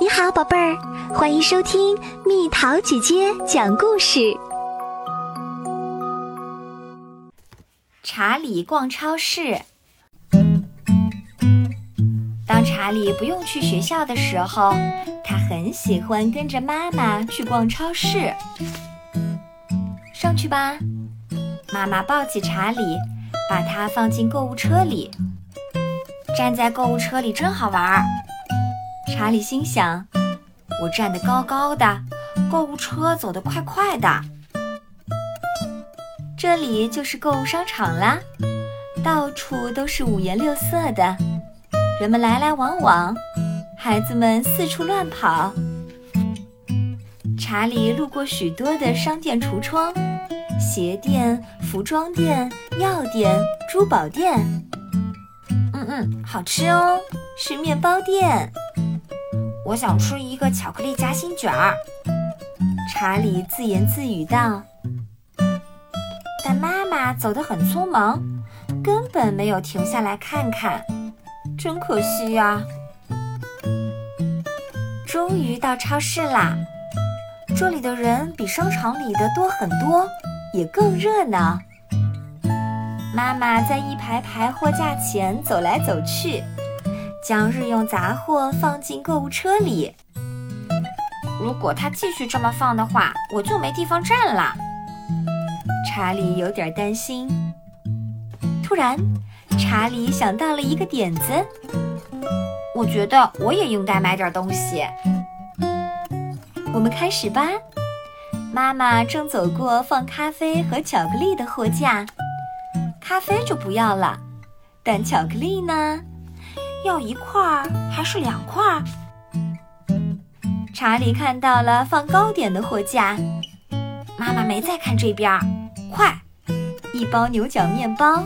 你好，宝贝儿，欢迎收听蜜桃姐姐讲故事。查理逛超市。当查理不用去学校的时候，他很喜欢跟着妈妈去逛超市。上去吧，妈妈抱起查理，把他放进购物车里。站在购物车里真好玩儿。查理心想：“我站得高高的，购物车走得快快的。”这里就是购物商场啦，到处都是五颜六色的，人们来来往往，孩子们四处乱跑。查理路过许多的商店橱窗，鞋店、服装店、药店、珠宝店。嗯嗯，好吃哦，是面包店。我想吃一个巧克力夹心卷儿，查理自言自语道。但妈妈走得很匆忙，根本没有停下来看看，真可惜呀。终于到超市啦，这里的人比商场里的多很多，也更热闹。妈妈在一排排货架前走来走去。将日用杂货放进购物车里。如果他继续这么放的话，我就没地方站了。查理有点担心。突然，查理想到了一个点子。我觉得我也应该买点东西。我们开始吧。妈妈正走过放咖啡和巧克力的货架，咖啡就不要了，但巧克力呢？要一块儿还是两块儿？查理看到了放糕点的货架，妈妈没在看这边儿。快，一包牛角面包，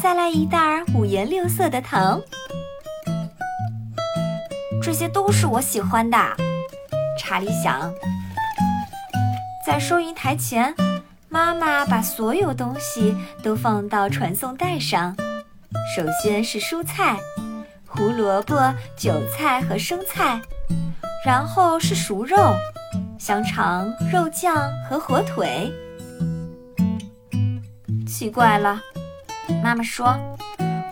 再来一袋五颜六色的糖，这些都是我喜欢的。查理想，在收银台前，妈妈把所有东西都放到传送带上。首先是蔬菜。胡萝卜、韭菜和生菜，然后是熟肉、香肠、肉酱和火腿。奇怪了，妈妈说：“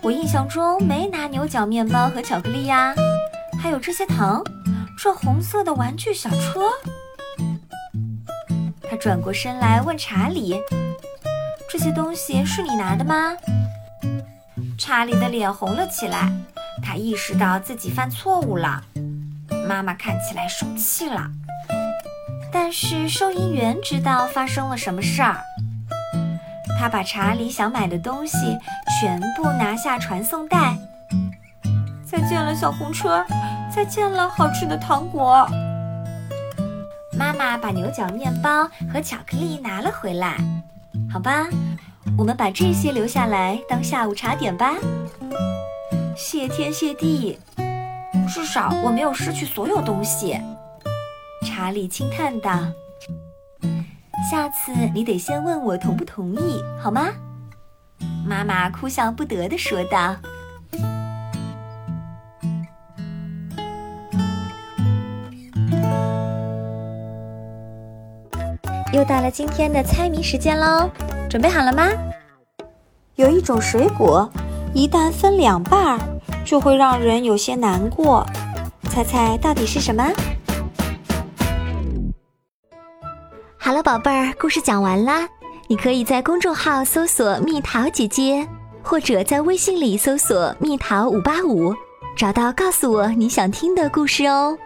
我印象中没拿牛角面包和巧克力呀，还有这些糖，这红色的玩具小车。”他转过身来问查理：“这些东西是你拿的吗？”查理的脸红了起来。他意识到自己犯错误了，妈妈看起来生气了。但是收银员知道发生了什么事儿，他把查理想买的东西全部拿下传送带。再见了，小红车！再见了，好吃的糖果！妈妈把牛角面包和巧克力拿了回来。好吧，我们把这些留下来当下午茶点吧。谢天谢地，至少我没有失去所有东西。查理轻叹道：“下次你得先问我同不同意，好吗？”妈妈哭笑不得地说道。又到了今天的猜谜时间喽，准备好了吗？有一种水果。一旦分两半儿，就会让人有些难过。猜猜到底是什么？好了，宝贝儿，故事讲完啦。你可以在公众号搜索“蜜桃姐姐”，或者在微信里搜索“蜜桃五八五”，找到告诉我你想听的故事哦。